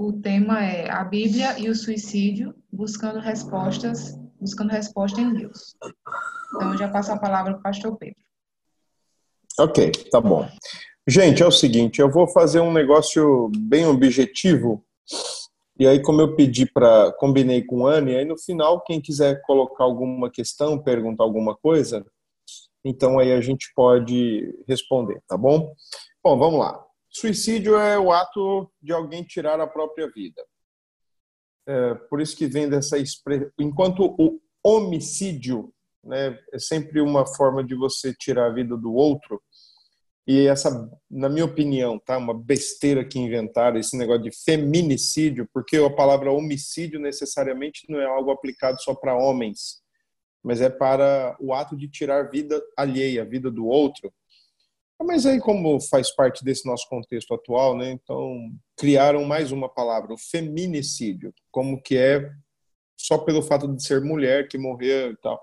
O tema é a Bíblia e o suicídio, buscando respostas, buscando resposta em Deus. Então, eu já passo a palavra para o pastor Pedro. Ok, tá bom. Gente, é o seguinte, eu vou fazer um negócio bem objetivo. E aí, como eu pedi para combinei com o Anne, aí no final, quem quiser colocar alguma questão, perguntar alguma coisa, então aí a gente pode responder, tá bom? Bom, vamos lá. Suicídio é o ato de alguém tirar a própria vida. É, por isso que vem dessa expressão. Enquanto o homicídio né, é sempre uma forma de você tirar a vida do outro, e essa, na minha opinião, tá, uma besteira que inventaram esse negócio de feminicídio, porque a palavra homicídio necessariamente não é algo aplicado só para homens, mas é para o ato de tirar vida alheia, a vida do outro. Mas aí, como faz parte desse nosso contexto atual, né, então criaram mais uma palavra, o feminicídio, como que é só pelo fato de ser mulher que morreu e tal.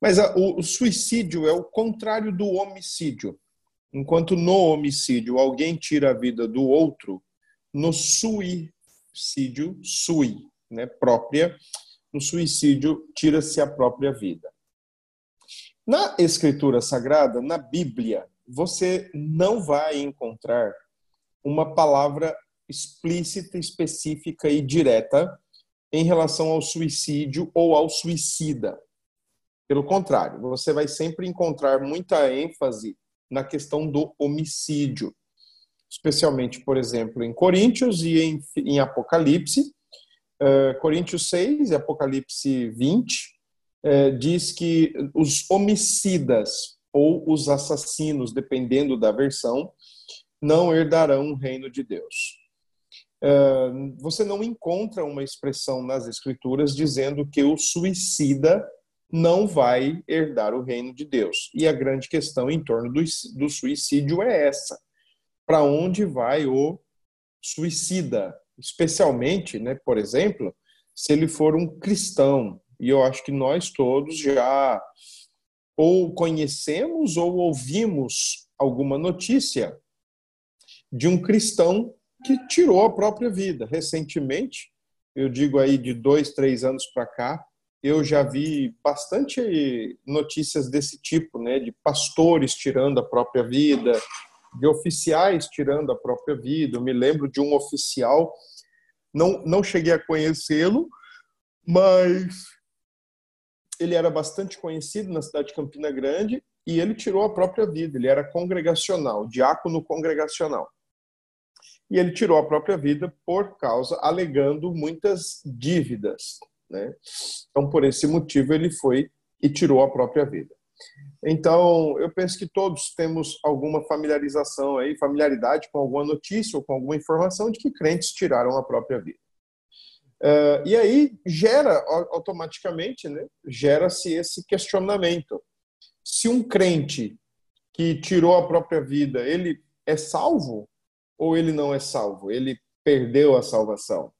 Mas a, o, o suicídio é o contrário do homicídio. Enquanto no homicídio alguém tira a vida do outro, no suicídio, sui, né, própria, no suicídio tira-se a própria vida. Na Escritura Sagrada, na Bíblia, você não vai encontrar uma palavra explícita, específica e direta em relação ao suicídio ou ao suicida. Pelo contrário, você vai sempre encontrar muita ênfase na questão do homicídio, especialmente, por exemplo, em Coríntios e em, em Apocalipse. Uh, Coríntios 6 e Apocalipse 20 uh, diz que os homicidas ou os assassinos, dependendo da versão, não herdarão o reino de Deus. Uh, você não encontra uma expressão nas Escrituras dizendo que o suicida não vai herdar o reino de Deus. E a grande questão em torno do, do suicídio é essa: para onde vai o suicida? Especialmente, né, por exemplo, se ele for um cristão. E eu acho que nós todos já ou conhecemos ou ouvimos alguma notícia de um cristão que tirou a própria vida. Recentemente, eu digo aí de dois, três anos para cá, eu já vi bastante notícias desse tipo, né, de pastores tirando a própria vida, de oficiais tirando a própria vida. Eu me lembro de um oficial, não, não cheguei a conhecê-lo, mas ele era bastante conhecido na cidade de Campina Grande e ele tirou a própria vida. Ele era congregacional, diácono congregacional. E ele tirou a própria vida por causa, alegando muitas dívidas. Né? Então, por esse motivo, ele foi e tirou a própria vida. Então, eu penso que todos temos alguma familiarização aí, familiaridade com alguma notícia ou com alguma informação de que crentes tiraram a própria vida. Uh, e aí gera automaticamente, né, gera-se esse questionamento. Se um crente que tirou a própria vida, ele é salvo ou ele não é salvo? Ele perdeu a salvação?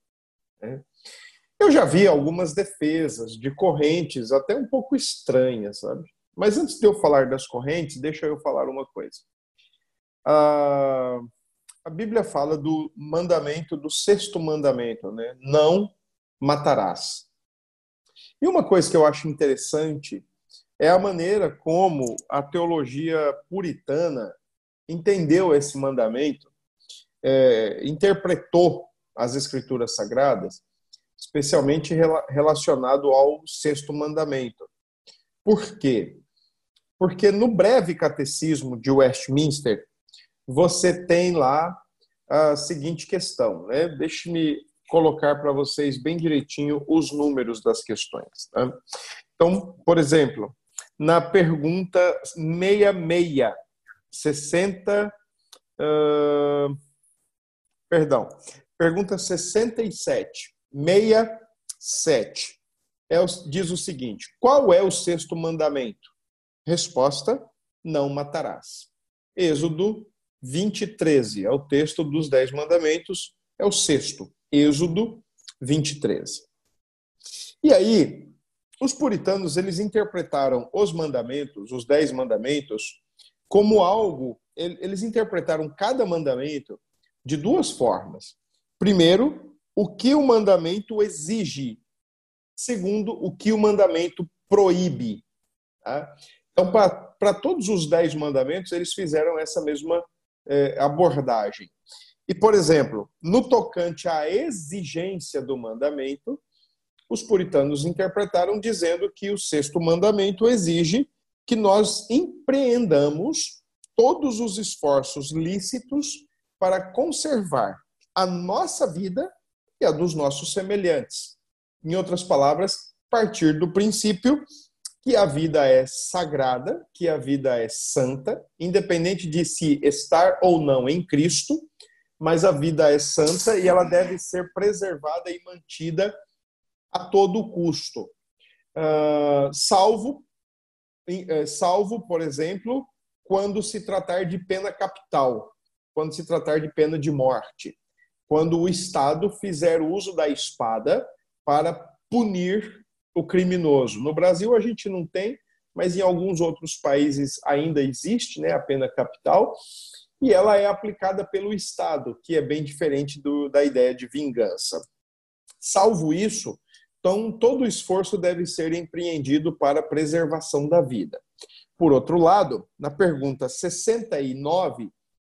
Né? Eu já vi algumas defesas de correntes até um pouco estranhas, sabe? Mas antes de eu falar das correntes, deixa eu falar uma coisa. Uh, a Bíblia fala do mandamento, do sexto mandamento, né? Não matarás. E uma coisa que eu acho interessante é a maneira como a teologia puritana entendeu esse mandamento, é, interpretou as escrituras sagradas, especialmente relacionado ao sexto mandamento. Por quê? Porque no breve catecismo de Westminster, você tem lá a seguinte questão, né? Deixe-me colocar para vocês bem direitinho os números das questões. Tá? Então, por exemplo, na pergunta 66, 60. Uh, perdão, pergunta 67, 67. É, diz o seguinte: qual é o sexto mandamento? Resposta: não matarás. Êxodo 20, 13 é o texto dos dez mandamentos, é o sexto. Êxodo 23. E aí, os puritanos eles interpretaram os mandamentos, os dez mandamentos, como algo. Eles interpretaram cada mandamento de duas formas. Primeiro, o que o mandamento exige. Segundo, o que o mandamento proíbe. Tá? Então, para todos os dez mandamentos, eles fizeram essa mesma abordagem. E, por exemplo, no tocante à exigência do mandamento, os puritanos interpretaram dizendo que o sexto mandamento exige que nós empreendamos todos os esforços lícitos para conservar a nossa vida e a dos nossos semelhantes. Em outras palavras, partir do princípio que a vida é sagrada, que a vida é santa, independente de se estar ou não em Cristo, mas a vida é santa e ela deve ser preservada e mantida a todo custo. Uh, salvo, uh, salvo, por exemplo, quando se tratar de pena capital, quando se tratar de pena de morte, quando o Estado fizer uso da espada para punir o criminoso. No Brasil a gente não tem, mas em alguns outros países ainda existe né, a pena capital e ela é aplicada pelo Estado, que é bem diferente do, da ideia de vingança. Salvo isso, então todo esforço deve ser empreendido para a preservação da vida. Por outro lado, na pergunta 69,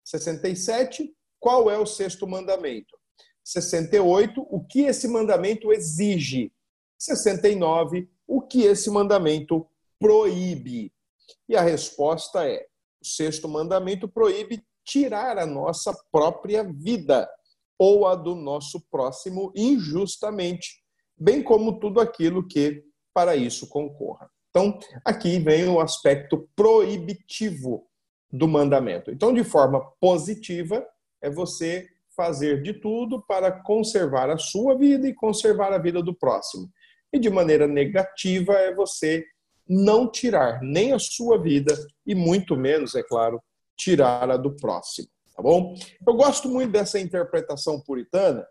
67, qual é o sexto mandamento? 68, o que esse mandamento exige? 69, o que esse mandamento proíbe? E a resposta é: o sexto mandamento proíbe tirar a nossa própria vida ou a do nosso próximo injustamente, bem como tudo aquilo que para isso concorra. Então, aqui vem o aspecto proibitivo do mandamento. Então, de forma positiva, é você fazer de tudo para conservar a sua vida e conservar a vida do próximo. E de maneira negativa, é você não tirar nem a sua vida e muito menos, é claro, tirar a do próximo, tá bom? Eu gosto muito dessa interpretação puritana,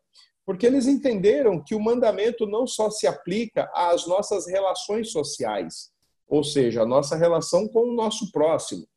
porque eles entenderam que o mandamento não só se aplica às nossas relações sociais, ou seja, a nossa relação com o nosso próximo,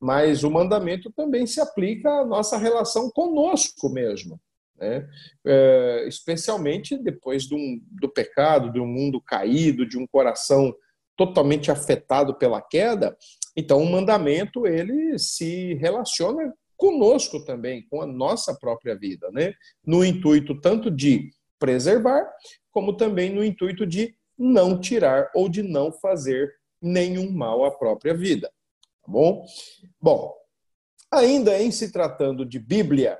mas o mandamento também se aplica à nossa relação conosco mesmo. Né? É, especialmente depois do, do pecado, de um mundo caído, de um coração totalmente afetado pela queda, então o mandamento ele se relaciona conosco também, com a nossa própria vida, né? No intuito tanto de preservar, como também no intuito de não tirar ou de não fazer nenhum mal à própria vida. Tá bom? Bom, ainda em se tratando de Bíblia,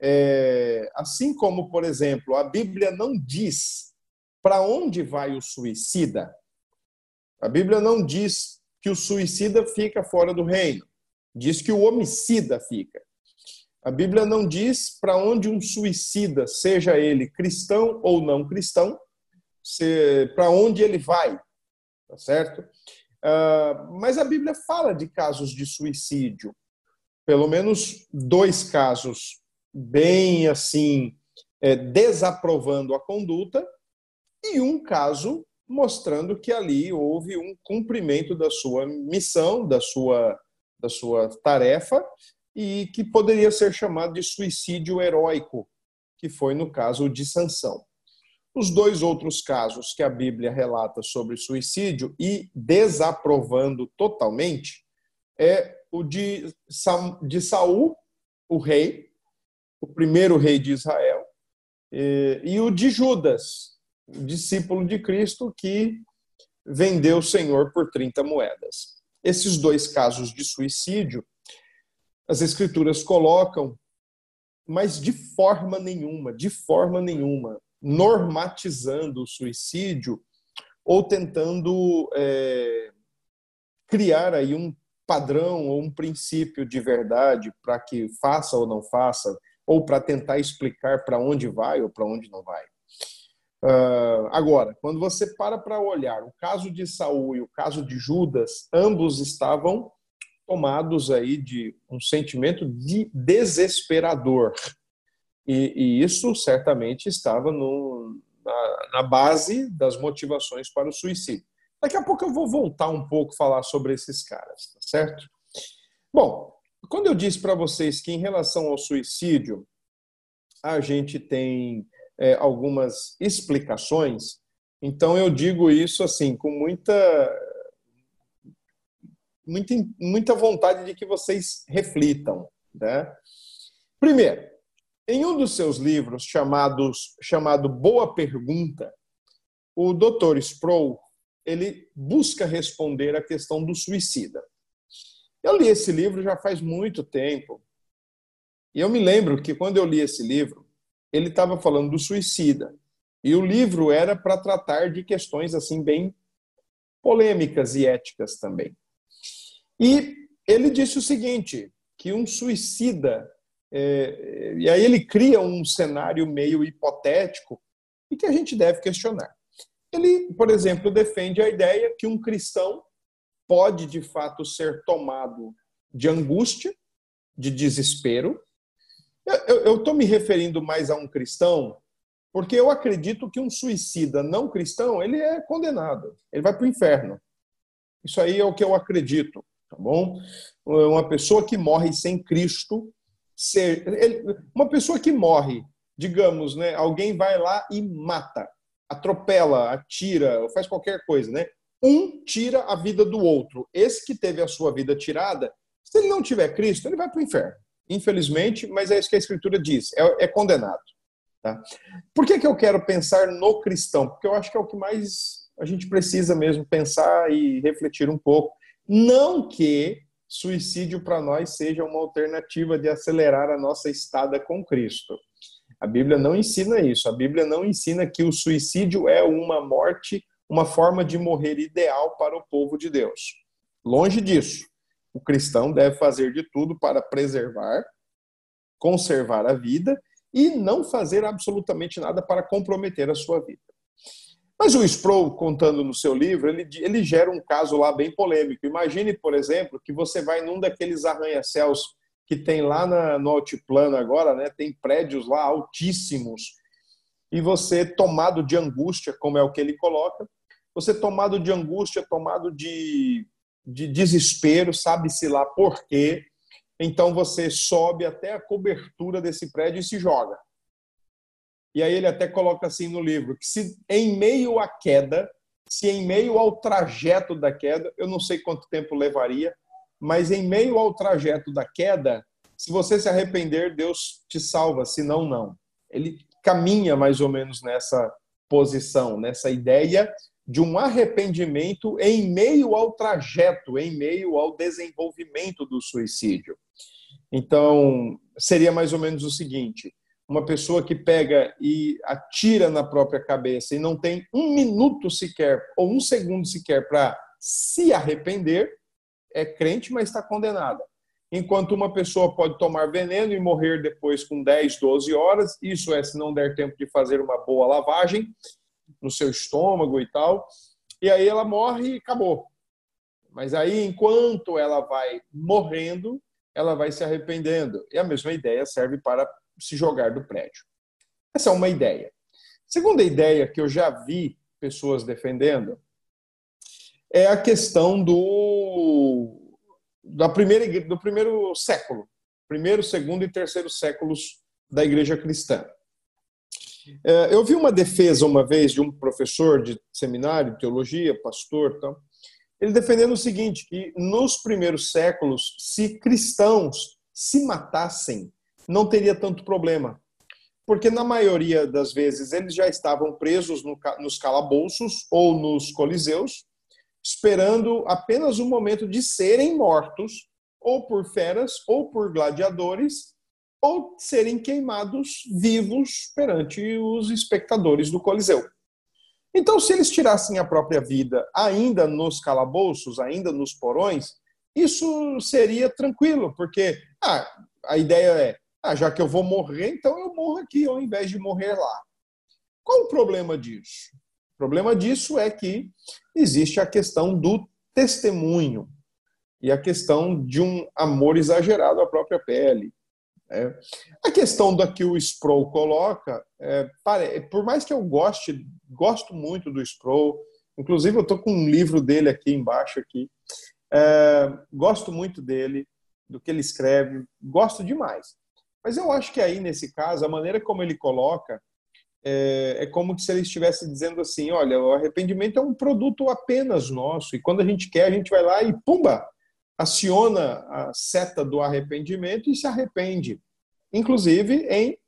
é, assim como, por exemplo, a Bíblia não diz para onde vai o suicida, a Bíblia não diz que o suicida fica fora do reino, diz que o homicida fica. A Bíblia não diz para onde um suicida, seja ele cristão ou não cristão, para onde ele vai, tá certo? Uh, mas a Bíblia fala de casos de suicídio, pelo menos dois casos bem assim é, desaprovando a conduta e um caso mostrando que ali houve um cumprimento da sua missão, da sua, da sua tarefa, e que poderia ser chamado de suicídio heróico, que foi no caso de Sansão. Os dois outros casos que a Bíblia relata sobre suicídio e desaprovando totalmente é o de, de Saul, o rei, o primeiro rei de Israel, e o de Judas, discípulo de Cristo que vendeu o Senhor por 30 moedas. Esses dois casos de suicídio, as escrituras colocam, mas de forma nenhuma, de forma nenhuma, normatizando o suicídio ou tentando é, criar aí um padrão ou um princípio de verdade para que faça ou não faça, ou para tentar explicar para onde vai ou para onde não vai. Uh, agora, quando você para para olhar o caso de Saul e o caso de Judas, ambos estavam tomados aí de um sentimento de desesperador. E, e isso certamente estava no, na, na, base das motivações para o suicídio. Daqui a pouco eu vou voltar um pouco falar sobre esses caras, tá certo? Bom, quando eu disse para vocês que em relação ao suicídio, a gente tem é, algumas explicações. Então eu digo isso assim com muita muita, muita vontade de que vocês reflitam. Né? Primeiro, em um dos seus livros chamados chamado Boa Pergunta, o Dr. Sproul ele busca responder a questão do suicida. Eu li esse livro já faz muito tempo. E eu me lembro que quando eu li esse livro, ele estava falando do suicida. E o livro era para tratar de questões assim bem polêmicas e éticas também. E ele disse o seguinte, que um suicida, é, e aí ele cria um cenário meio hipotético e que a gente deve questionar. Ele, por exemplo, defende a ideia que um cristão pode de fato ser tomado de angústia, de desespero. Eu estou me referindo mais a um cristão porque eu acredito que um suicida não cristão ele é condenado, ele vai para o inferno. Isso aí é o que eu acredito, tá bom? Uma pessoa que morre sem Cristo, uma pessoa que morre, digamos, né? Alguém vai lá e mata, atropela, atira, faz qualquer coisa, né? Um tira a vida do outro. Esse que teve a sua vida tirada, se ele não tiver Cristo, ele vai para o inferno. Infelizmente, mas é isso que a Escritura diz: é, é condenado. Tá? Por que, que eu quero pensar no cristão? Porque eu acho que é o que mais a gente precisa mesmo pensar e refletir um pouco. Não que suicídio para nós seja uma alternativa de acelerar a nossa estada com Cristo. A Bíblia não ensina isso. A Bíblia não ensina que o suicídio é uma morte, uma forma de morrer ideal para o povo de Deus. Longe disso. O cristão deve fazer de tudo para preservar, conservar a vida e não fazer absolutamente nada para comprometer a sua vida. Mas o Sproul, contando no seu livro, ele, ele gera um caso lá bem polêmico. Imagine, por exemplo, que você vai num daqueles arranha-céus que tem lá na, no altiplano agora, né? tem prédios lá altíssimos, e você tomado de angústia, como é o que ele coloca, você tomado de angústia, tomado de, de desespero, sabe-se lá por quê, então você sobe até a cobertura desse prédio e se joga. E aí ele até coloca assim no livro que se em meio à queda, se em meio ao trajeto da queda, eu não sei quanto tempo levaria, mas em meio ao trajeto da queda, se você se arrepender, Deus te salva, se não, não. Ele caminha mais ou menos nessa posição, nessa ideia de um arrependimento em meio ao trajeto, em meio ao desenvolvimento do suicídio. Então, seria mais ou menos o seguinte: uma pessoa que pega e atira na própria cabeça e não tem um minuto sequer, ou um segundo sequer, para se arrepender, é crente, mas está condenada. Enquanto uma pessoa pode tomar veneno e morrer depois com 10, 12 horas, isso é se não der tempo de fazer uma boa lavagem no seu estômago e tal, e aí ela morre e acabou. Mas aí, enquanto ela vai morrendo, ela vai se arrependendo. E a mesma ideia serve para se jogar do prédio. Essa é uma ideia. Segunda ideia que eu já vi pessoas defendendo é a questão do da primeira do primeiro século, primeiro, segundo e terceiro séculos da igreja cristã. É, eu vi uma defesa uma vez de um professor de seminário, teologia, pastor, então, ele defendendo o seguinte, que nos primeiros séculos, se cristãos se matassem, não teria tanto problema. Porque na maioria das vezes eles já estavam presos no, nos calabouços ou nos coliseus, esperando apenas o momento de serem mortos, ou por feras, ou por gladiadores, ou serem queimados vivos perante os espectadores do Coliseu. Então, se eles tirassem a própria vida ainda nos calabouços, ainda nos porões, isso seria tranquilo, porque ah, a ideia é, ah, já que eu vou morrer, então eu morro aqui ao invés de morrer lá. Qual o problema disso? O problema disso é que existe a questão do testemunho e a questão de um amor exagerado à própria pele. É. A questão da que o Sproul coloca, é, por mais que eu goste, gosto muito do Sproul, inclusive eu estou com um livro dele aqui embaixo aqui, é, gosto muito dele, do que ele escreve, gosto demais. Mas eu acho que aí, nesse caso, a maneira como ele coloca é, é como se ele estivesse dizendo assim: olha, o arrependimento é um produto apenas nosso, e quando a gente quer, a gente vai lá e pumba! Aciona a seta do arrependimento e se arrepende, inclusive em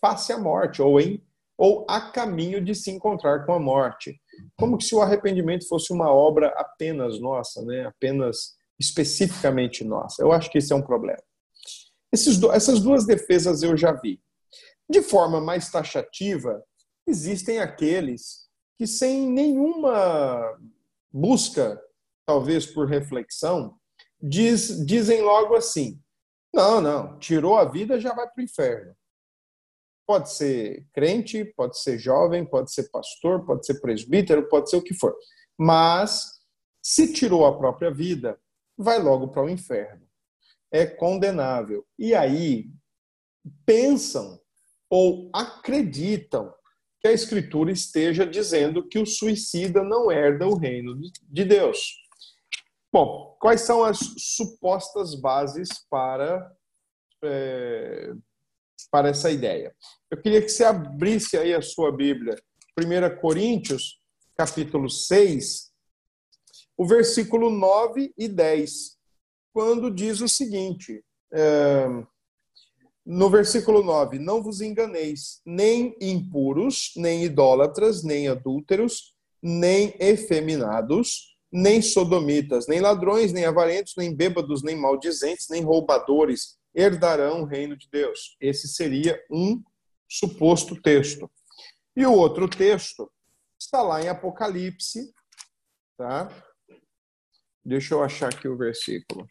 face à morte, ou em ou a caminho de se encontrar com a morte. Como se o arrependimento fosse uma obra apenas nossa, né? apenas especificamente nossa. Eu acho que esse é um problema. Essas duas defesas eu já vi. De forma mais taxativa, existem aqueles que, sem nenhuma busca, talvez por reflexão, diz, dizem logo assim: não, não, tirou a vida, já vai para o inferno. Pode ser crente, pode ser jovem, pode ser pastor, pode ser presbítero, pode ser o que for. Mas, se tirou a própria vida, vai logo para o inferno. É condenável. E aí, pensam ou acreditam que a Escritura esteja dizendo que o suicida não herda o reino de Deus. Bom, quais são as supostas bases para é, para essa ideia. Eu queria que você abrisse aí a sua Bíblia, 1 Coríntios, capítulo 6, o versículo 9 e 10, quando diz o seguinte, é, no versículo 9: Não vos enganeis, nem impuros, nem idólatras, nem adúlteros, nem efeminados, nem sodomitas, nem ladrões, nem avarentos, nem bêbados, nem maldizentes, nem roubadores herdarão o reino de Deus. Esse seria um suposto texto. E o outro texto está lá em Apocalipse, tá? Deixa eu achar aqui o versículo.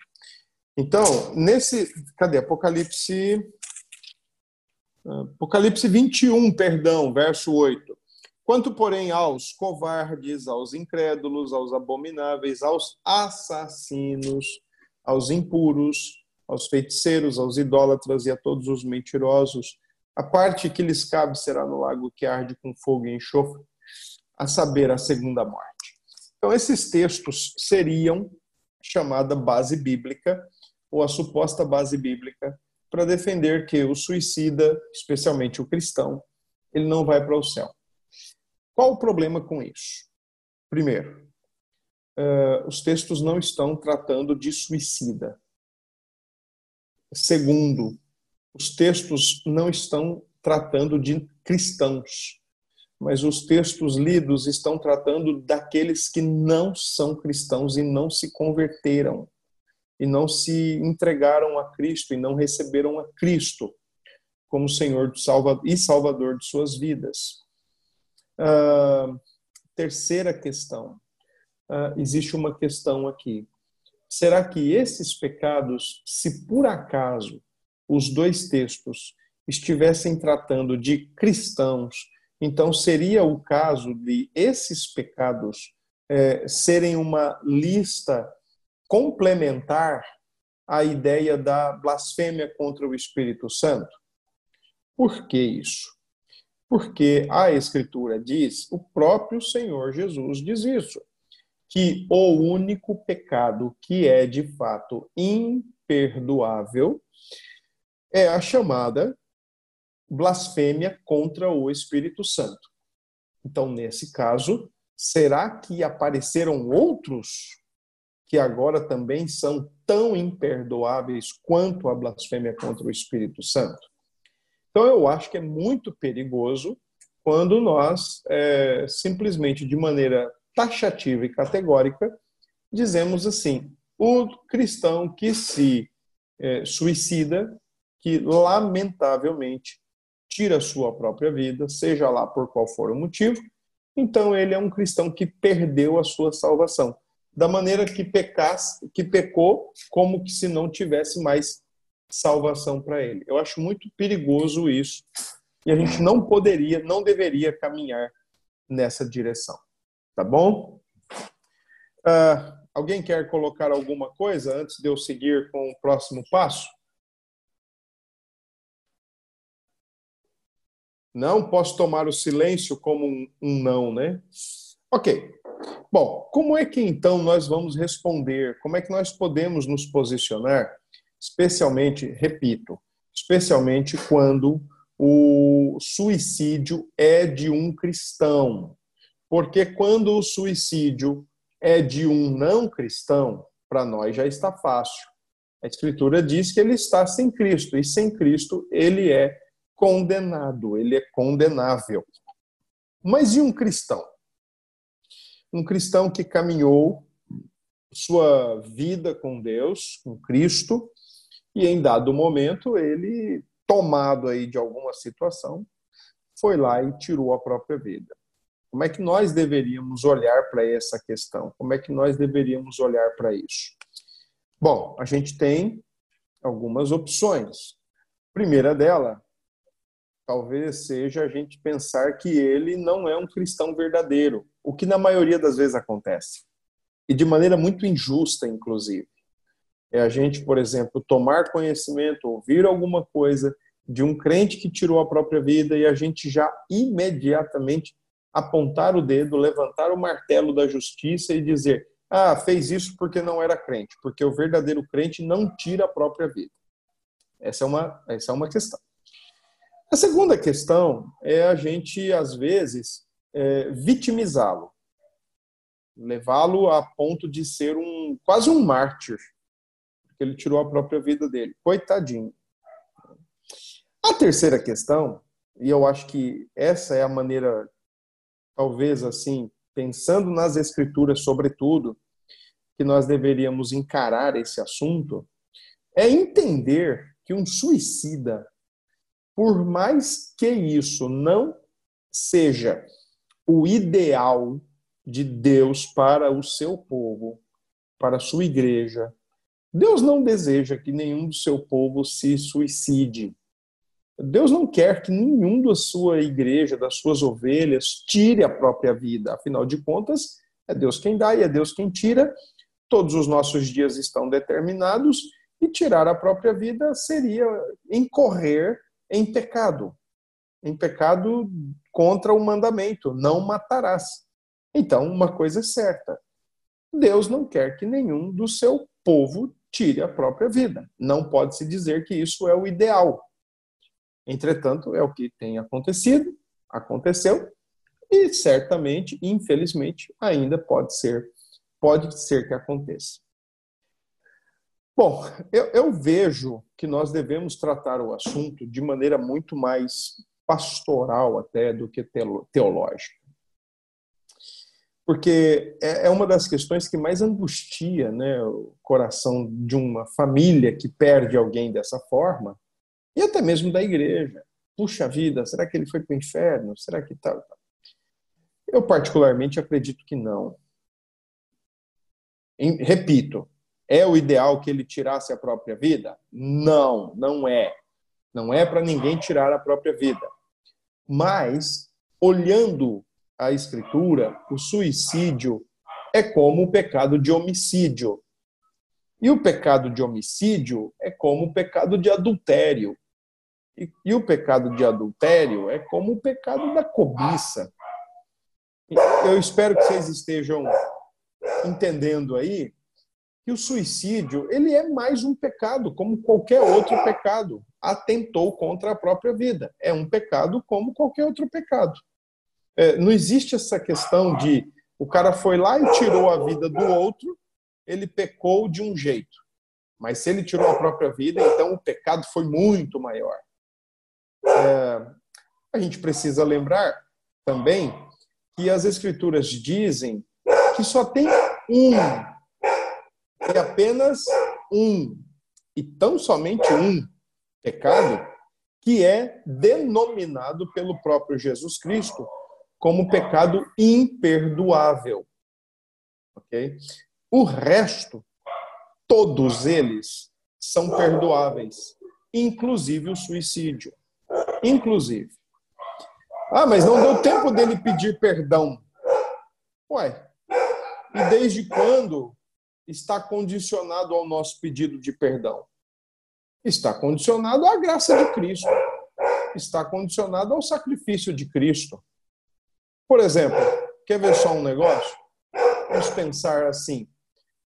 Então, nesse, cadê Apocalipse Apocalipse 21, perdão, verso 8. Quanto, porém, aos covardes, aos incrédulos, aos abomináveis, aos assassinos, aos impuros, aos feiticeiros, aos idólatras e a todos os mentirosos. A parte que lhes cabe será no lago que arde com fogo e enxofre, a saber, a segunda morte. Então, esses textos seriam chamada base bíblica, ou a suposta base bíblica, para defender que o suicida, especialmente o cristão, ele não vai para o céu. Qual o problema com isso? Primeiro, uh, os textos não estão tratando de suicida. Segundo, os textos não estão tratando de cristãos, mas os textos lidos estão tratando daqueles que não são cristãos e não se converteram, e não se entregaram a Cristo e não receberam a Cristo como Senhor e Salvador de suas vidas. Uh, terceira questão. Uh, existe uma questão aqui será que esses pecados, se por acaso os dois textos estivessem tratando de cristãos, então seria o caso de esses pecados é, serem uma lista complementar à ideia da blasfêmia contra o Espírito Santo? Por que isso? Porque a Escritura diz, o próprio Senhor Jesus diz isso que o único pecado que é de fato imperdoável é a chamada blasfêmia contra o Espírito Santo. Então, nesse caso, será que apareceram outros que agora também são tão imperdoáveis quanto a blasfêmia contra o Espírito Santo? Então, eu acho que é muito perigoso quando nós é, simplesmente de maneira taxativa e categórica, dizemos assim: o cristão que se é, suicida, que lamentavelmente tira sua própria vida, seja lá por qual for o motivo, então ele é um cristão que perdeu a sua salvação. Da maneira que pecasse, que pecou, como que se não tivesse mais salvação para ele. Eu acho muito perigoso isso. E a gente não poderia, não deveria caminhar nessa direção. Tá bom? Uh, alguém quer colocar alguma coisa antes de eu seguir com o próximo passo? Não posso tomar o silêncio como um, um não, né? Ok. Bom, como é que então nós vamos responder? Como é que nós podemos nos posicionar? Especialmente, repito, especialmente quando o suicídio é de um cristão. Porque quando o suicídio é de um não cristão, para nós já está fácil. A Escritura diz que ele está sem Cristo, e sem Cristo ele é condenado, ele é condenável. Mas e um cristão? Um cristão que caminhou sua vida com Deus, com Cristo, e em dado momento ele, tomado aí de alguma situação, foi lá e tirou a própria vida. Como é que nós deveríamos olhar para essa questão? Como é que nós deveríamos olhar para isso? Bom, a gente tem algumas opções. A primeira dela, talvez seja a gente pensar que ele não é um cristão verdadeiro, o que na maioria das vezes acontece. E de maneira muito injusta, inclusive. É a gente, por exemplo, tomar conhecimento, ouvir alguma coisa de um crente que tirou a própria vida e a gente já imediatamente apontar o dedo, levantar o martelo da justiça e dizer: ah, fez isso porque não era crente, porque o verdadeiro crente não tira a própria vida. Essa é uma, essa é uma questão. A segunda questão é a gente, às vezes, é, vitimizá-lo, levá-lo a ponto de ser um quase um mártir, porque ele tirou a própria vida dele. Coitadinho. A terceira questão, e eu acho que essa é a maneira, talvez assim, pensando nas escrituras, sobretudo, que nós deveríamos encarar esse assunto, é entender que um suicida, por mais que isso não seja o ideal de Deus para o seu povo, para a sua igreja, Deus não deseja que nenhum do seu povo se suicide. Deus não quer que nenhum da sua igreja, das suas ovelhas, tire a própria vida. Afinal de contas, é Deus quem dá e é Deus quem tira. Todos os nossos dias estão determinados e tirar a própria vida seria incorrer em pecado. Em pecado contra o mandamento: não matarás. Então, uma coisa é certa: Deus não quer que nenhum do seu povo tire a própria vida. Não pode se dizer que isso é o ideal. Entretanto, é o que tem acontecido, aconteceu, e certamente, infelizmente, ainda pode ser, pode ser que aconteça. Bom, eu, eu vejo que nós devemos tratar o assunto de maneira muito mais pastoral até do que teológica. Porque é, é uma das questões que mais angustia né, o coração de uma família que perde alguém dessa forma, e até mesmo da igreja. Puxa vida, será que ele foi para o inferno? Será que tal? Tá, Eu, particularmente, acredito que não. Repito, é o ideal que ele tirasse a própria vida? Não, não é. Não é para ninguém tirar a própria vida. Mas, olhando a Escritura, o suicídio é como o pecado de homicídio. E o pecado de homicídio é como o pecado de adultério. E, e o pecado de adultério é como o pecado da cobiça. Eu espero que vocês estejam entendendo aí que o suicídio ele é mais um pecado, como qualquer outro pecado. Atentou contra a própria vida. É um pecado como qualquer outro pecado. É, não existe essa questão de o cara foi lá e tirou a vida do outro, ele pecou de um jeito. Mas se ele tirou a própria vida, então o pecado foi muito maior é, a gente precisa lembrar também que as escrituras dizem que só tem um, e apenas um, e tão somente um pecado que é denominado pelo próprio Jesus Cristo como pecado imperdoável. Ok? O resto, todos eles são perdoáveis, inclusive o suicídio inclusive. Ah, mas não deu tempo dele pedir perdão. Ué, e desde quando está condicionado ao nosso pedido de perdão? Está condicionado à graça de Cristo. Está condicionado ao sacrifício de Cristo. Por exemplo, quer ver só um negócio? Vamos pensar assim: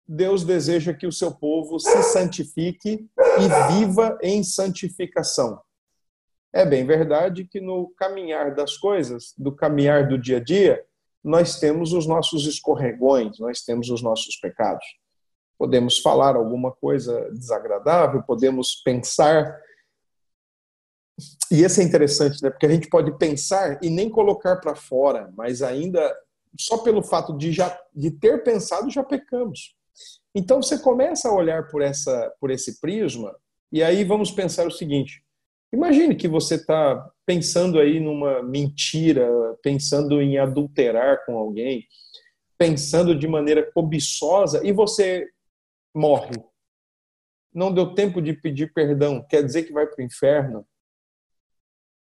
Deus deseja que o seu povo se santifique e viva em santificação. É bem verdade que no caminhar das coisas, do caminhar do dia a dia, nós temos os nossos escorregões, nós temos os nossos pecados. Podemos falar alguma coisa desagradável, podemos pensar. E esse é interessante, né? Porque a gente pode pensar e nem colocar para fora, mas ainda só pelo fato de já de ter pensado já pecamos. Então você começa a olhar por essa por esse prisma e aí vamos pensar o seguinte: imagine que você está pensando aí numa mentira, pensando em adulterar com alguém, pensando de maneira cobiçosa e você morre. Não deu tempo de pedir perdão, quer dizer que vai para o inferno.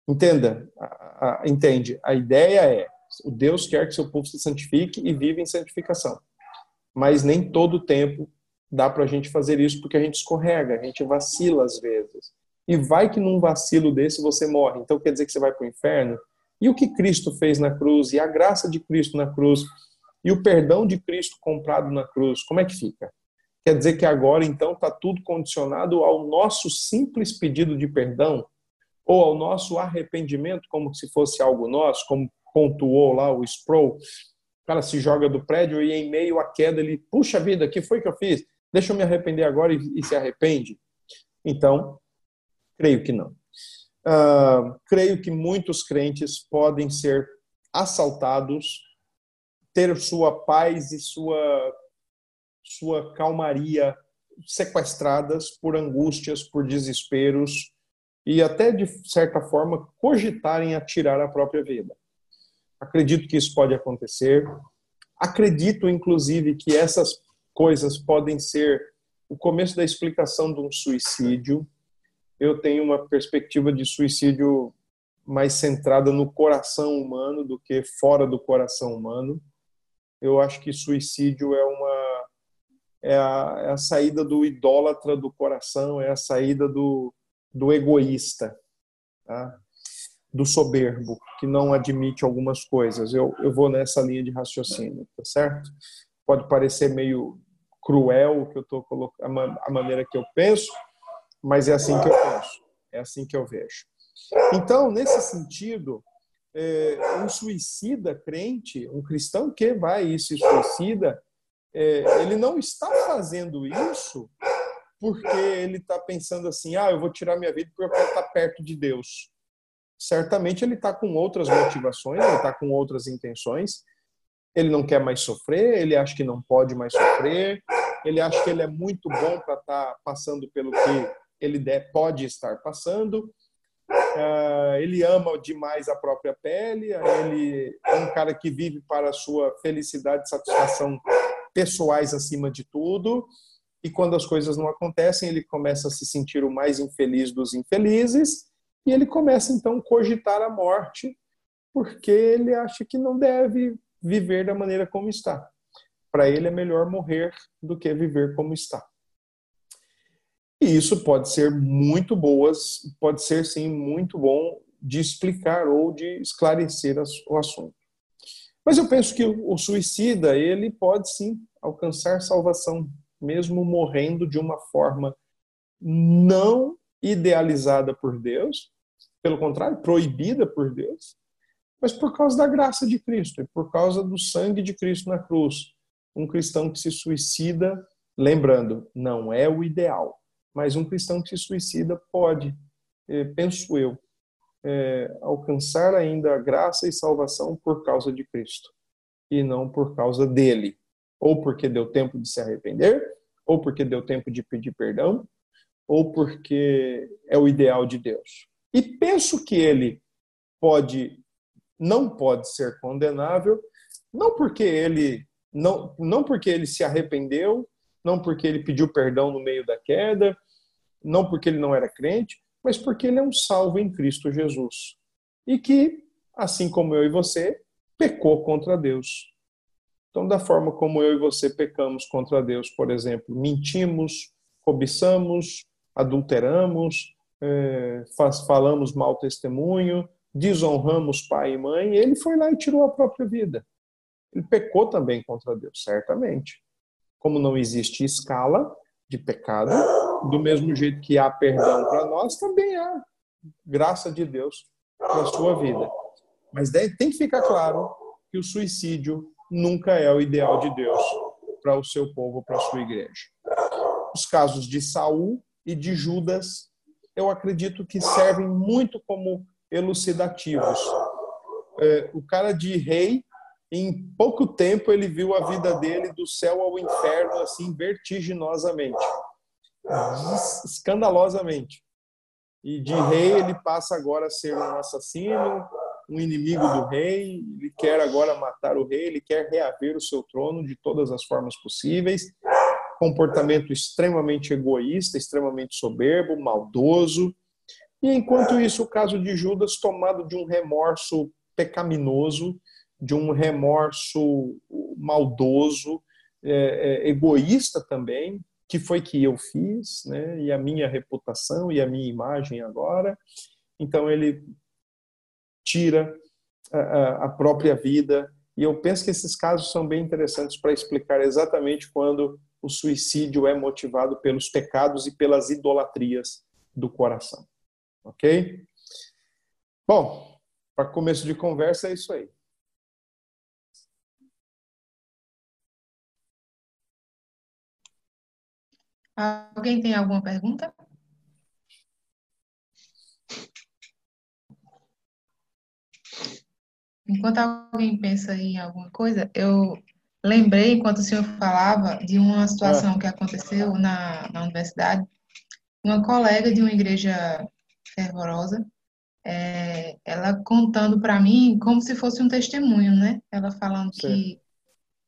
Entenda, a, a, entende? A ideia é: o Deus quer que seu povo se santifique e viva em santificação mas nem todo tempo dá para a gente fazer isso porque a gente escorrega, a gente vacila às vezes. E vai que num vacilo desse você morre. Então quer dizer que você vai para o inferno? E o que Cristo fez na cruz, e a graça de Cristo na cruz, e o perdão de Cristo comprado na cruz, como é que fica? Quer dizer que agora então está tudo condicionado ao nosso simples pedido de perdão? Ou ao nosso arrependimento, como se fosse algo nosso, como pontuou lá o Sproul, o cara se joga do prédio e em meio à queda ele, puxa vida, que foi que eu fiz? Deixa eu me arrepender agora e, e se arrepende? Então, creio que não. Uh, creio que muitos crentes podem ser assaltados, ter sua paz e sua, sua calmaria sequestradas por angústias, por desesperos e até de certa forma cogitarem atirar a própria vida. Acredito que isso pode acontecer. Acredito, inclusive, que essas coisas podem ser o começo da explicação de um suicídio. Eu tenho uma perspectiva de suicídio mais centrada no coração humano do que fora do coração humano. Eu acho que suicídio é uma é a, é a saída do idólatra do coração, é a saída do, do egoísta. Tá? do soberbo, que não admite algumas coisas. Eu, eu vou nessa linha de raciocínio, tá certo? Pode parecer meio cruel que eu tô colocando, a maneira que eu penso, mas é assim que eu penso, é assim que eu vejo. Então, nesse sentido, é, um suicida crente, um cristão que vai e se suicida, é, ele não está fazendo isso porque ele está pensando assim, ah, eu vou tirar minha vida porque eu quero estar perto de Deus certamente ele está com outras motivações, ele está com outras intenções. Ele não quer mais sofrer, ele acha que não pode mais sofrer, ele acha que ele é muito bom para estar tá passando pelo que ele pode estar passando. Uh, ele ama demais a própria pele, ele é um cara que vive para a sua felicidade e satisfação pessoais acima de tudo. E quando as coisas não acontecem, ele começa a se sentir o mais infeliz dos infelizes e ele começa então a cogitar a morte, porque ele acha que não deve viver da maneira como está. Para ele é melhor morrer do que viver como está. E isso pode ser muito boas, pode ser sim muito bom de explicar ou de esclarecer o assunto. Mas eu penso que o suicida, ele pode sim alcançar salvação, mesmo morrendo de uma forma não idealizada por Deus, pelo contrário, proibida por Deus, mas por causa da graça de Cristo e por causa do sangue de Cristo na cruz. Um cristão que se suicida, lembrando, não é o ideal, mas um cristão que se suicida pode, eh, penso eu, é, alcançar ainda a graça e salvação por causa de Cristo e não por causa dele, ou porque deu tempo de se arrepender, ou porque deu tempo de pedir perdão, ou porque é o ideal de Deus. E penso que ele pode não pode ser condenável, não porque ele não, não porque ele se arrependeu, não porque ele pediu perdão no meio da queda, não porque ele não era crente, mas porque ele é um salvo em Cristo Jesus. E que, assim como eu e você, pecou contra Deus. Então, da forma como eu e você pecamos contra Deus, por exemplo, mentimos, cobiçamos, adulteramos, é, faz, falamos mau testemunho, desonramos pai e mãe, ele foi lá e tirou a própria vida. Ele pecou também contra Deus, certamente. Como não existe escala de pecado, do mesmo jeito que há perdão para nós, também há graça de Deus para a sua vida. Mas tem que ficar claro que o suicídio nunca é o ideal de Deus para o seu povo, para a sua igreja. Os casos de Saul e de Judas, eu acredito que servem muito como elucidativos. É, o cara de rei, em pouco tempo, ele viu a vida dele do céu ao inferno, assim, vertiginosamente, escandalosamente. E de rei, ele passa agora a ser um assassino, um inimigo do rei, ele quer agora matar o rei, ele quer reaver o seu trono de todas as formas possíveis. Comportamento extremamente egoísta, extremamente soberbo, maldoso. E enquanto isso, o caso de Judas, tomado de um remorso pecaminoso, de um remorso maldoso, é, é, egoísta também, que foi que eu fiz, né? E a minha reputação e a minha imagem agora. Então ele tira a, a própria vida. E eu penso que esses casos são bem interessantes para explicar exatamente quando o suicídio é motivado pelos pecados e pelas idolatrias do coração. Ok? Bom, para começo de conversa é isso aí. Alguém tem alguma pergunta? Enquanto alguém pensa em alguma coisa, eu lembrei, enquanto o senhor falava, de uma situação é. que aconteceu na, na universidade. Uma colega de uma igreja fervorosa, é, ela contando para mim como se fosse um testemunho, né? Ela falando Sim. que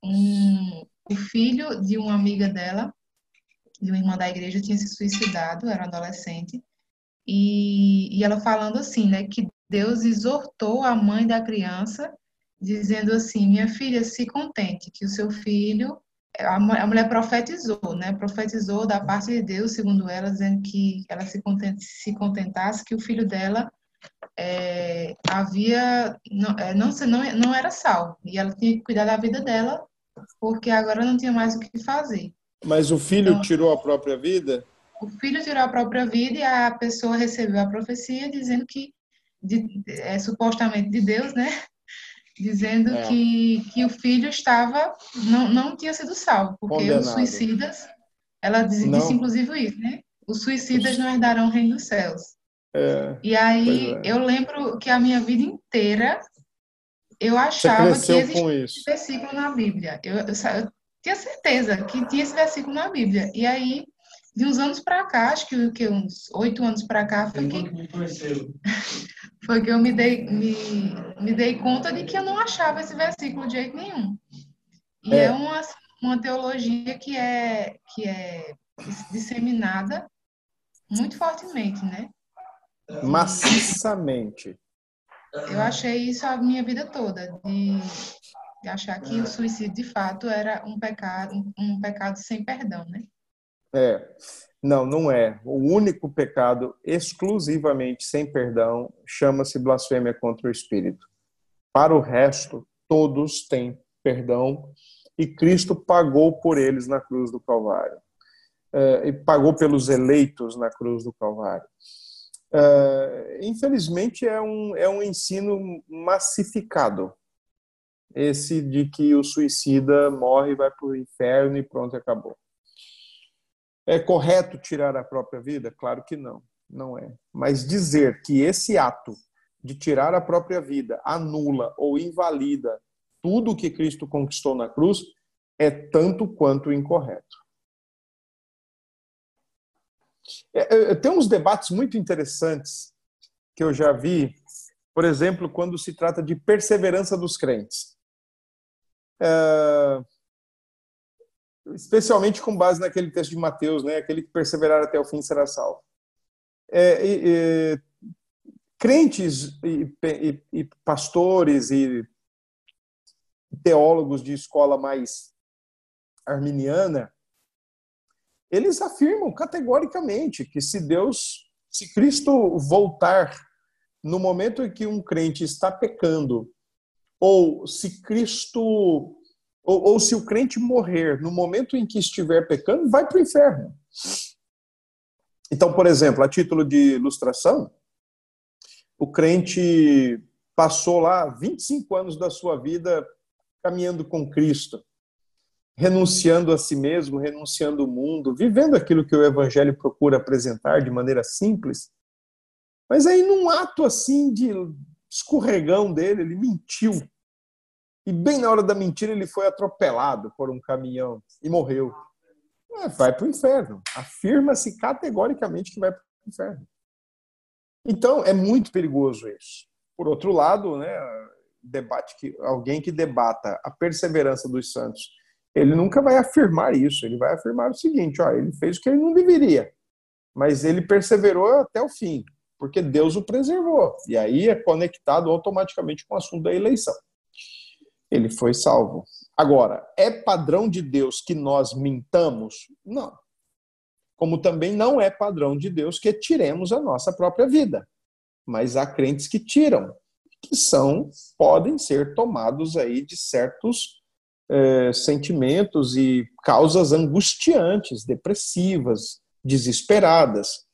um, o filho de uma amiga dela, de uma irmã da igreja, tinha se suicidado, era adolescente, e, e ela falando assim, né, que Deus exortou a mãe da criança, dizendo assim: Minha filha, se contente, que o seu filho. A mulher profetizou, né? Profetizou da parte de Deus, segundo ela, dizendo que ela se, se contentasse, que o filho dela é, havia. Não, é, não, não, não era salvo. E ela tinha que cuidar da vida dela, porque agora não tinha mais o que fazer. Mas o filho então, tirou a própria vida? O filho tirou a própria vida e a pessoa recebeu a profecia dizendo que de, é, supostamente de Deus, né? Dizendo é. que, que o filho estava, não, não tinha sido salvo, porque Condenado. os suicidas, ela disse, disse, inclusive isso, né? Os suicidas não herdarão o reino dos céus. É, e aí é. eu lembro que a minha vida inteira eu achava que existia esse versículo na Bíblia. Eu, eu, eu, tinha certeza que tinha esse versículo na Bíblia. E aí, de uns anos para cá, acho que, que uns oito anos para cá, foi que, foi que eu me dei, me, me dei conta de que eu não achava esse versículo de jeito nenhum. E é, é uma, uma teologia que é, que é disseminada muito fortemente, né? Maciçamente. Eu achei isso a minha vida toda, de, de achar que o suicídio de fato era um pecado, um, um pecado sem perdão, né? É. Não, não é. O único pecado exclusivamente sem perdão chama-se blasfêmia contra o Espírito. Para o resto, todos têm perdão e Cristo pagou por eles na cruz do Calvário. É, e pagou pelos eleitos na cruz do Calvário. É, infelizmente, é um, é um ensino massificado. Esse de que o suicida morre, vai para o inferno e pronto, acabou. É correto tirar a própria vida? Claro que não, não é. Mas dizer que esse ato de tirar a própria vida anula ou invalida tudo o que Cristo conquistou na cruz é tanto quanto incorreto. É, é, tem uns debates muito interessantes que eu já vi, por exemplo, quando se trata de perseverança dos crentes. É, especialmente com base naquele texto de Mateus, né? Aquele que perseverar até o fim será salvo. É, crentes e, e, e, pastores e teólogos de escola mais arminiana, eles afirmam categoricamente que se Deus, se Cristo voltar no momento em que um crente está pecando, ou se Cristo Ou, ou se o crente morrer no momento em que estiver pecando, vai para o inferno. Então, por exemplo, a título de ilustração, o crente passou lá 25 anos da sua vida caminhando com Cristo, renunciando a si mesmo, renunciando ao mundo, vivendo aquilo que o evangelho procura apresentar de maneira simples. Mas aí, num ato assim de escorregão dele, ele mentiu. E bem na hora da mentira, ele foi atropelado por um caminhão e morreu. É, vai para o inferno. Afirma-se categoricamente que vai para o inferno. Então, é muito perigoso isso. Por outro lado, né, debate que alguém que debata a perseverança dos santos, ele nunca vai afirmar isso. Ele vai afirmar o seguinte: ó, ele fez o que ele não deveria, mas ele perseverou até o fim, porque Deus o preservou. E aí é conectado automaticamente com o assunto da eleição. Ele foi salvo. Agora, é padrão de Deus que nós mintamos? Não. Como também não é padrão de Deus que tiremos a nossa própria vida. Mas há crentes que tiram, que são, podem ser tomados aí de certos é, sentimentos e causas angustiantes, depressivas, desesperadas,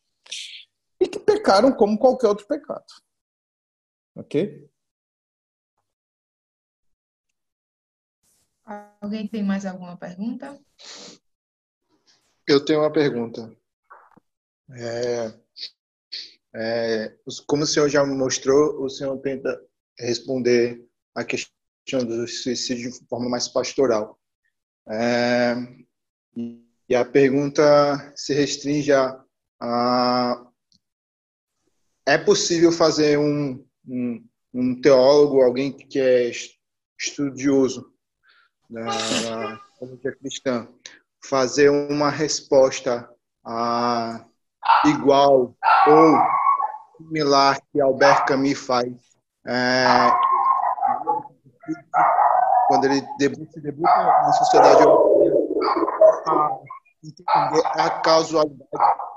e que pecaram como qualquer outro pecado. Ok? Alguém tem mais alguma pergunta? Eu tenho uma pergunta. É, é, como o senhor já mostrou, o senhor tenta responder a questão do suicídio de forma mais pastoral. É, e a pergunta se restringe a, a é possível fazer um, um, um teólogo, alguém que é estudioso, da, da cristã, fazer uma resposta igual ou similar que Albert Camus faz é, quando ele debuta, debuta na sociedade entender a causalidade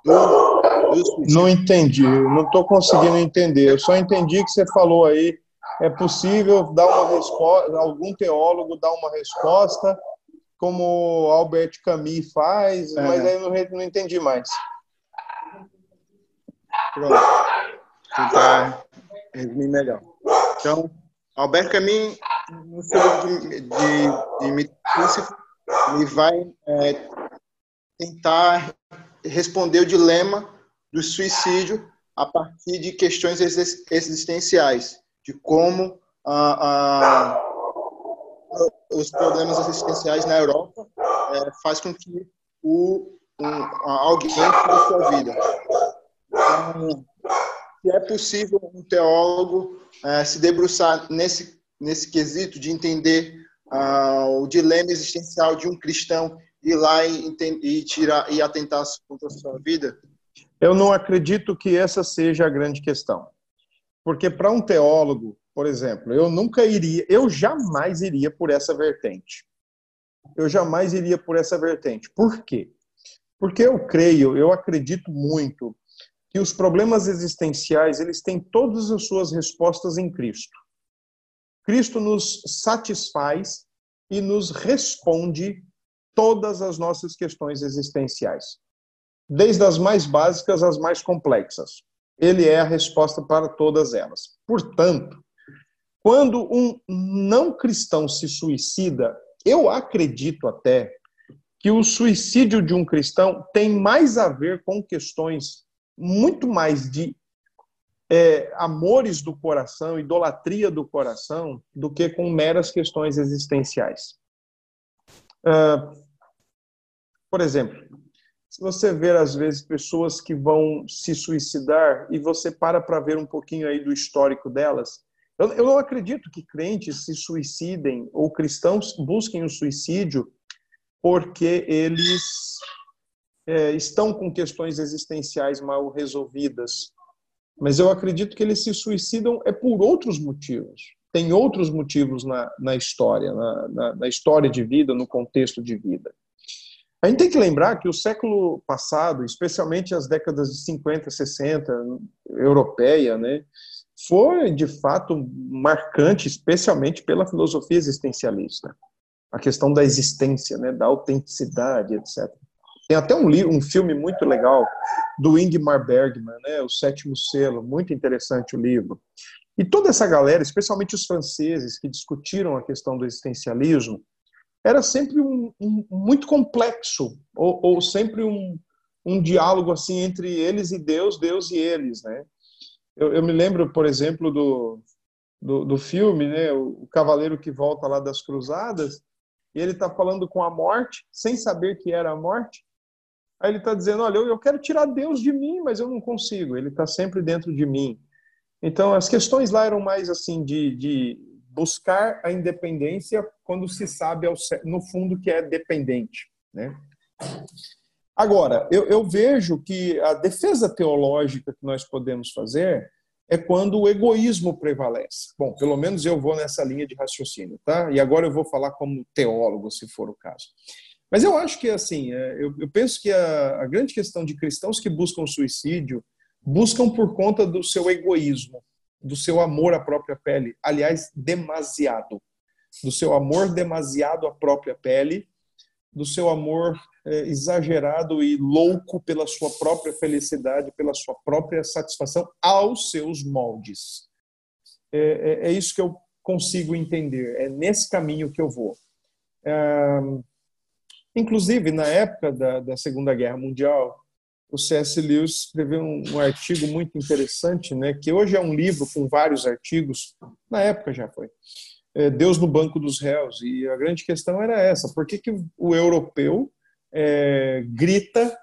do, do Não entendi, não estou conseguindo entender. Eu só entendi que você falou aí é possível dar uma resposta, algum teólogo dar uma resposta, como Albert Camus faz, é. mas aí eu não, não entendi mais. Pronto. Tentar resumir melhor. Então, Albert Camus, no seu livro de, de, de ele vai é, tentar responder o dilema do suicídio a partir de questões existenciais de como ah, ah, os problemas existenciais na Europa é, faz com que o, um, alguém tire sua vida. Então, se é possível um teólogo é, se debruçar nesse, nesse quesito de entender ah, o dilema existencial de um cristão ir lá e, e tirar e atentar contra a sua vida? Eu não acredito que essa seja a grande questão. Porque para um teólogo, por exemplo, eu nunca iria, eu jamais iria por essa vertente. Eu jamais iria por essa vertente. Por quê? Porque eu creio, eu acredito muito que os problemas existenciais, eles têm todas as suas respostas em Cristo. Cristo nos satisfaz e nos responde todas as nossas questões existenciais, desde as mais básicas às mais complexas ele é a resposta para todas elas. Portanto, quando um não cristão se suicida, eu acredito até que o suicídio de um cristão tem mais a ver com questões muito mais de é, amores do coração, idolatria do coração, do que com meras questões existenciais. Uh, por exemplo, se você ver, às vezes, pessoas que vão se suicidar e você para para ver um pouquinho aí do histórico delas, eu, eu não acredito que crentes se suicidem ou cristãos busquem o suicídio porque eles é, estão com questões existenciais mal resolvidas. Mas eu acredito que eles se suicidam é por outros motivos. Tem outros motivos na, na história, na, na, na história de vida, no contexto de vida. A gente tem que lembrar que o século passado, especialmente as décadas de 50, 60, europeia, né, foi de fato marcante, especialmente pela filosofia existencialista. a questão da existência, né, da autenticidade, etc. Tem até um, livro, um filme muito legal do Ingmar Bergman, né, O Sétimo Selo, muito interessante o livro. E toda essa galera, especialmente os franceses que discutiram a questão do existencialismo, era sempre um, um muito complexo, ou, ou sempre um, um diálogo assim entre eles e Deus, Deus e eles, né? Eu, eu me lembro, por exemplo, do, do, do filme, né? O, o, cavaleiro que volta lá das cruzadas, e ele está falando com a morte, sem saber que era a morte. Aí ele está dizendo, olha, eu, eu quero tirar Deus de mim, mas eu não consigo. Ele está sempre dentro de mim. Então, as questões lá eram mais assim de, de buscar a independência quando se sabe, no fundo, que é dependente. Né? Agora, eu, eu vejo que a defesa teológica que nós podemos fazer é quando o egoísmo prevalece. Bom, pelo menos eu vou nessa linha de raciocínio, tá? E agora eu vou falar como teólogo, se for o caso. Mas eu acho que, assim, é, eu, eu penso que a, a grande questão de cristãos que buscam suicídio buscam por conta do seu egoísmo, do seu amor à própria pele. Aliás, demasiado. Do seu amor demasiado à própria pele, do seu amor é, exagerado e louco pela sua própria felicidade, pela sua própria satisfação aos seus moldes. É, é, é isso que eu consigo entender. É nesse caminho que eu vou. É, inclusive, na época da, da Segunda Guerra Mundial, o C.S. Lewis escreveu um, um, artigo muito interessante, né, que hoje é um livro com vários artigos, na época já foi, é, Deus no Banco dos Réus, e a grande questão era essa, por que, que o europeu é, grita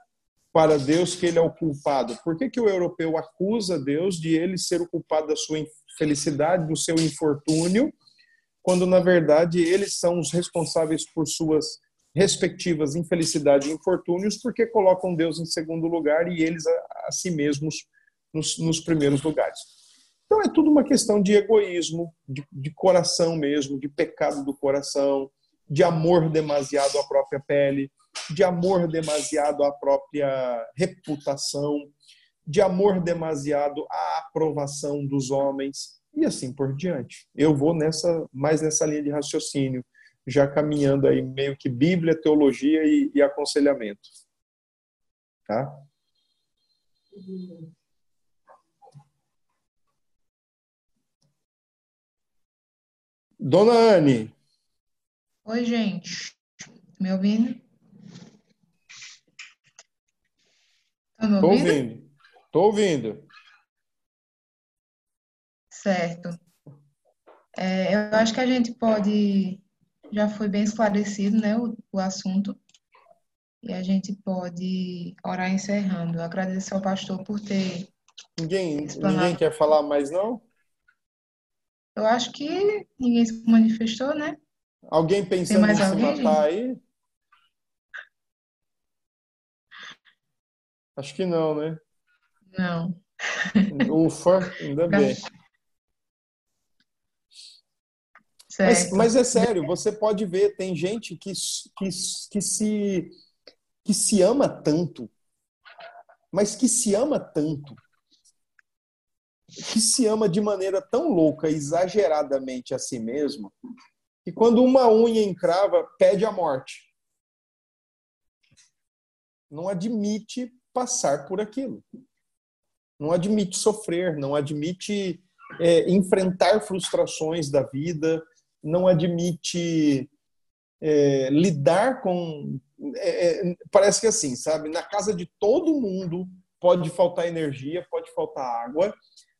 para Deus que ele é o culpado? Por que, que o europeu acusa Deus de ele ser o culpado da sua infelicidade, do seu infortúnio, quando na verdade eles são os responsáveis por suas respectivas infelicidade e infortúnios, porque colocam Deus em segundo lugar e eles a, a si mesmos nos, nos, primeiros lugares. Então é tudo uma questão de egoísmo, de, de coração mesmo, de pecado do coração, de amor demasiado à própria pele, de amor demasiado à própria reputação, de amor demasiado à aprovação dos homens e assim por diante. Eu vou nessa mais nessa linha de raciocínio já caminhando aí meio que Bíblia, teologia e, e aconselhamento. Tá? Dona Anne. Oi, gente. Me ouvindo? Tá me ouvindo? Tô ouvindo. Tô ouvindo. Certo. É, eu acho que a gente pode já foi bem esclarecido, né, o, o assunto. E a gente pode orar encerrando. Eu agradeço ao pastor por ter. Ninguém, ninguém quer falar mais, não? Eu acho que ninguém se manifestou, né? Alguém pensando em se matar aí? Acho que não, né? Não. Ufa, ainda bem. Mas, mas, é sério, você pode ver, tem gente que, que, que, se, que se ama tanto, mas que se ama tanto, que se ama de maneira tão louca, exageradamente a si mesmo, que quando uma unha encrava, pede a morte. Não admite passar por aquilo. Não admite sofrer, não admite é, enfrentar frustrações da vida, não admite é, lidar com. É, é, parece que assim, sabe? Na casa de todo mundo pode faltar energia, pode faltar água.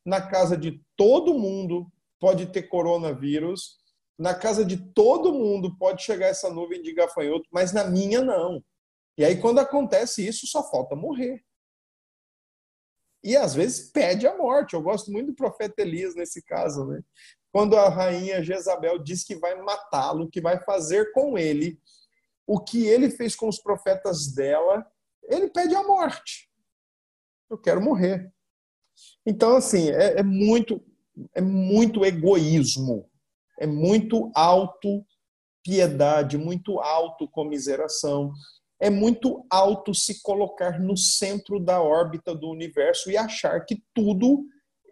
Na casa de todo mundo pode ter coronavírus. Na casa de todo mundo pode chegar essa nuvem de gafanhoto, mas na minha não. E aí, quando acontece isso, só falta morrer. E às vezes pede a morte. Eu gosto muito do profeta Elias nesse caso, né? Quando a rainha Jezabel diz que vai matá-lo, que vai fazer com ele o que ele fez com os profetas dela, ele pede a morte. Eu quero morrer. Então, assim, é, é muito, é muito egoísmo, é muito auto-piedade, muito auto-comiseração, é muito auto se colocar no centro da órbita do universo e achar que tudo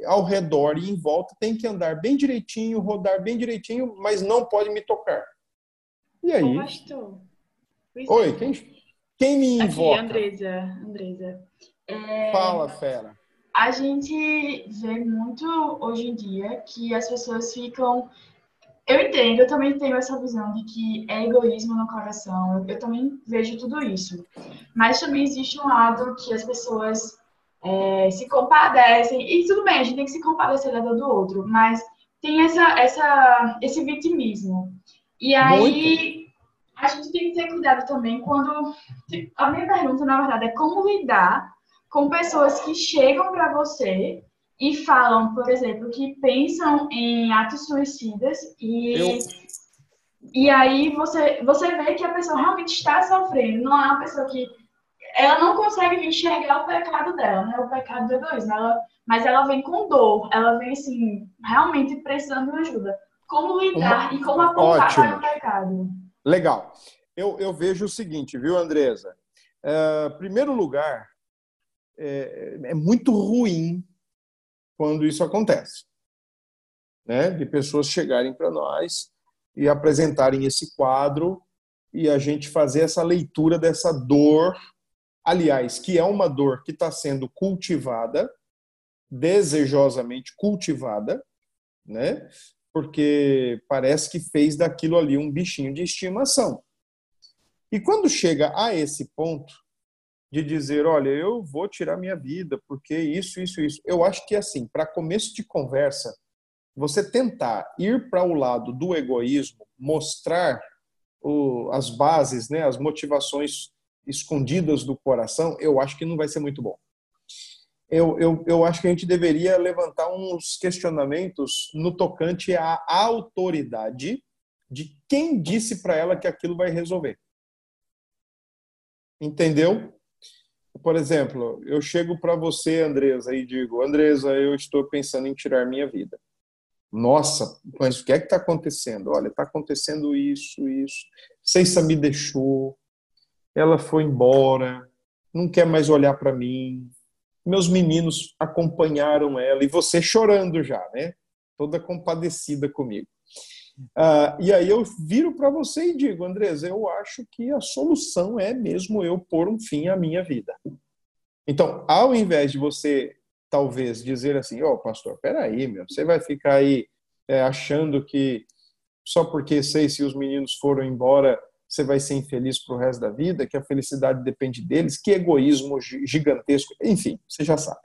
ao redor e em volta tem que andar bem direitinho, rodar bem direitinho, mas não pode me tocar. E aí? Pastor. Oi, quem, quem me invoca? Aqui, Andresa. Andresa. É... Fala, fera. A gente vê muito hoje em dia que as pessoas ficam. Eu entendo, eu também tenho essa visão de que é egoísmo no coração. Eu, eu também vejo tudo isso. Mas também existe um lado que as pessoas é, se compadecem. E tudo bem, a gente tem que se compadecer da dor do outro. Mas tem essa, essa, esse vitimismo. E aí. Muito. A gente tem que ter cuidado também quando. A minha pergunta, na verdade, é como lidar com pessoas que chegam para você e falam, por exemplo, que pensam em atos suicidas e Eu... e aí você você vê que a pessoa realmente está sofrendo, não é uma pessoa que ela não consegue enxergar o pecado dela, né? O pecado do egoísmo, ela, mas ela vem com dor, ela vem assim, realmente precisando de ajuda. Como lidar Uma... e como apontar Ótimo. para o pecado? Legal. Eu, eu vejo o seguinte, viu, Andresa? Uh, primeiro lugar, é, é muito ruim quando isso acontece. Né? De pessoas chegarem para nós e apresentarem esse quadro e a gente fazer essa leitura dessa dor, aliás, que é uma dor que está sendo cultivada, desejosamente cultivada, né? Porque parece que fez daquilo ali um bichinho de estimação. E quando chega a esse ponto, de dizer, olha, eu vou tirar minha vida porque isso, isso, isso. Eu acho que assim, para começo de conversa, você tentar ir para o lado do egoísmo, mostrar o, as bases, né, as motivações escondidas do coração, eu acho que não vai ser muito bom. Eu, eu, eu acho que a gente deveria levantar uns questionamentos no tocante à autoridade de quem disse para ela que aquilo vai resolver. Entendeu? Por exemplo, eu chego para você, Andresa, e digo: Andresa, eu estou pensando em tirar minha vida. Nossa, mas o que é que está acontecendo? Olha, está acontecendo isso, isso. Ceissa me deixou, ela foi embora, não quer mais olhar para mim. Meus meninos acompanharam ela e você chorando já, né? Toda compadecida comigo. Uh, e aí eu viro para você e digo, Andresa, eu acho que a solução é mesmo eu pôr um fim à minha vida. Então, ao invés de você talvez dizer assim, ó, oh, pastor, peraí, meu, você vai ficar aí é, achando que só porque sei se os meninos foram embora você vai ser infeliz para o resto da vida, que a felicidade depende deles, que egoísmo gigantesco, enfim, você já sabe.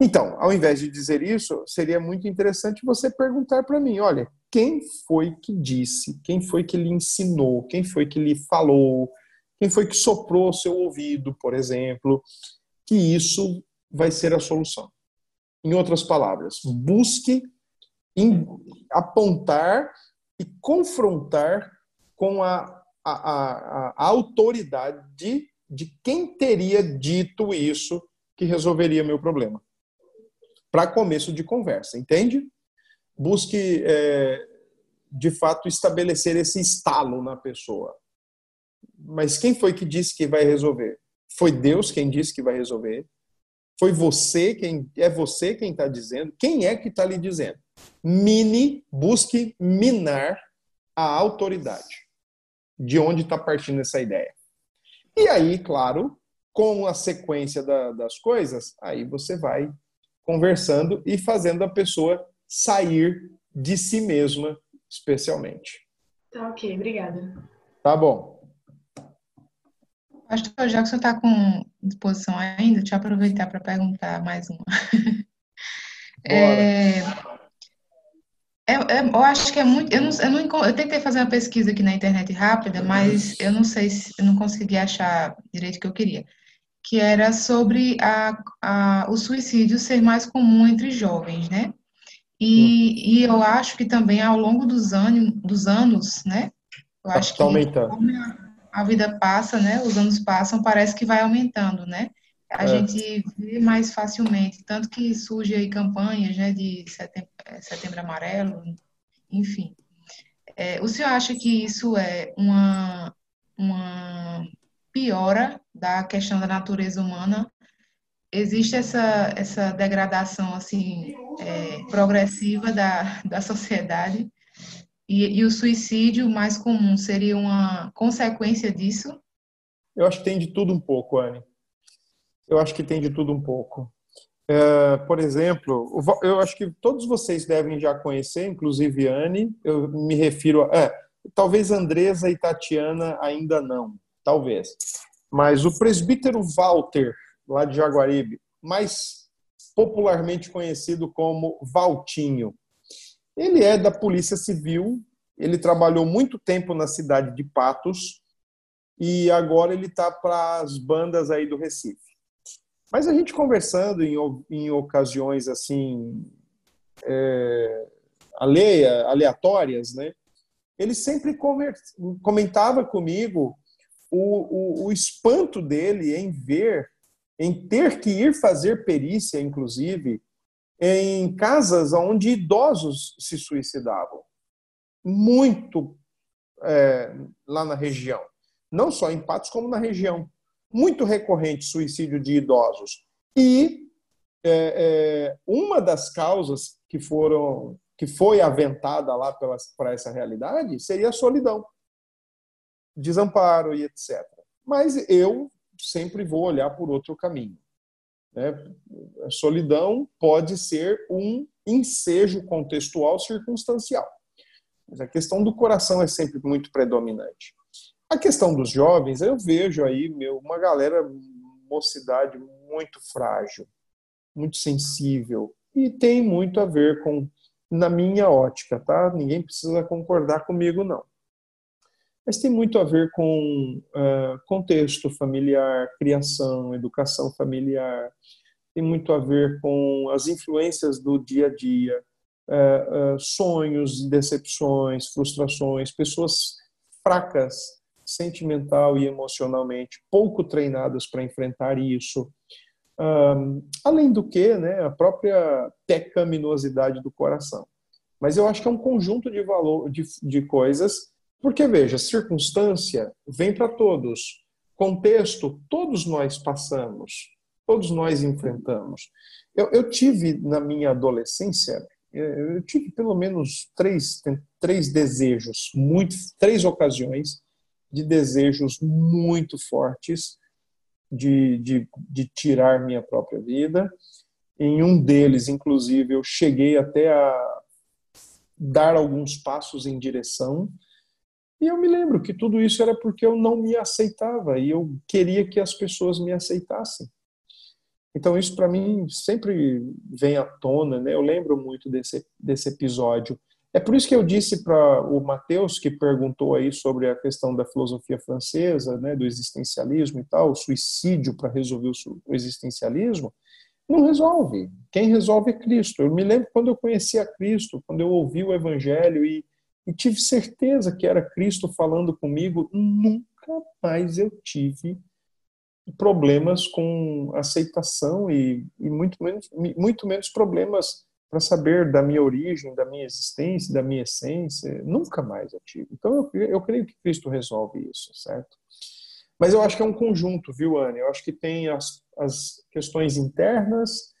Então, ao invés de dizer isso, seria muito interessante você perguntar para mim: olha, quem foi que disse, quem foi que lhe ensinou, quem foi que lhe falou, quem foi que soprou seu ouvido, por exemplo, que isso vai ser a solução. Em outras palavras, busque apontar e confrontar com a, a, a, autoridade de, de quem teria dito isso que resolveria meu problema para começo de conversa, entende? Busque, é, de fato, estabelecer esse estalo na pessoa. Mas quem foi que disse que vai resolver? Foi Deus quem disse que vai resolver? Foi você quem é você quem está dizendo? Quem é que está lhe dizendo? Mine, busque minar a autoridade. De onde está partindo essa ideia? E aí, claro, com a sequência da, das coisas, aí você vai conversando e fazendo a pessoa sair de si mesma, especialmente. Tá ok, obrigada. Tá bom. Pastor, já que você está com disposição ainda, deixa eu aproveitar para perguntar mais uma. É, é, é, eu acho que é muito. Eu, não, eu, não, eu tentei fazer uma pesquisa aqui na internet rápida, mas eu não sei se eu não consegui achar direito o que eu queria que era sobre a, a, o suicídio ser mais comum entre jovens, né? E, e eu acho que também ao longo dos, anos, dos anos, né? Eu acho que aumentando. a, vida passa, né? Os anos passam, parece que vai aumentando, né? A é. gente vê mais facilmente, tanto que surge aí campanhas, né? De setembro, setembro amarelo, enfim. É, o senhor acha que isso é uma, uma piora da questão da natureza humana, existe essa, essa degradação assim é, progressiva da, da sociedade E, e o suicídio mais comum seria uma consequência disso? Eu acho que tem de tudo um pouco, Anne. Eu acho que tem de tudo um pouco. É, por exemplo, eu acho que todos vocês devem já conhecer, inclusive Anne, eu me refiro a. É, talvez Andresa e Tatiana ainda não, talvez. Mas o presbítero Walter, lá de Jaguaribe, mais popularmente conhecido como Valtinho, ele é da Polícia Civil, ele trabalhou muito tempo na cidade de Patos e agora ele está para as bandas aí do Recife. Mas a gente conversando em, em ocasiões assim é, alheia, aleatórias, né? Ele sempre comentava comigo o, o, o espanto dele em ver, em ter que ir fazer perícia, inclusive, em casas onde idosos se suicidavam. Muito é, lá na região. Não só em Patos, como na região muito recorrente suicídio de idosos. E é, é, uma das causas que foram que foi aventada lá para essa realidade seria a solidão, desamparo e etc. Mas eu sempre vou olhar por outro caminho. Né? A solidão pode ser um ensejo contextual circunstancial. Mas a questão do coração é sempre muito predominante. A questão dos jovens, eu vejo aí meu, uma galera, mocidade muito frágil, muito sensível, e tem muito a ver com, na minha ótica, tá? Ninguém precisa concordar comigo, não. Mas tem muito a ver com uh, contexto familiar, criação, educação familiar, tem muito a ver com as influências do dia a dia, uh, uh, sonhos, decepções, frustrações, pessoas fracas sentimental e emocionalmente pouco treinadas para enfrentar isso. Um, além do que, né, a própria pecaminosidade do coração. Mas eu acho que é um conjunto de valor de, de coisas, porque veja, circunstância vem para todos, contexto todos nós passamos, todos nós enfrentamos. Eu, eu tive na minha adolescência, eu tive pelo menos três, três desejos, muito, três ocasiões de desejos muito fortes de, de, de tirar minha própria vida. Em um deles, inclusive, eu cheguei até a dar alguns passos em direção. E eu me lembro que tudo isso era porque eu não me aceitava e eu queria que as pessoas me aceitassem. Então isso para mim sempre vem à tona, né? Eu lembro muito desse desse episódio é por isso que eu disse para o Matheus, que perguntou aí sobre a questão da filosofia francesa, né, do existencialismo e tal, o suicídio para resolver o existencialismo, não resolve. Quem resolve é Cristo. Eu me lembro quando eu conheci a Cristo, quando eu ouvi o Evangelho e, e tive certeza que era Cristo falando comigo, nunca mais eu tive problemas com aceitação e, e muito, menos, muito menos problemas para saber da minha origem, da minha existência, da minha essência, nunca mais eu tive. Então eu, eu creio que Cristo resolve isso, certo? Mas eu acho que é um conjunto, viu, Anne? Eu acho que tem as, as questões internas,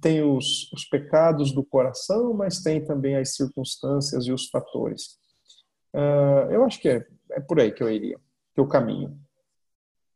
tem os, os pecados do coração, mas tem também as circunstâncias e os fatores. Uh, eu acho que é, é por aí que eu iria, que eu caminho.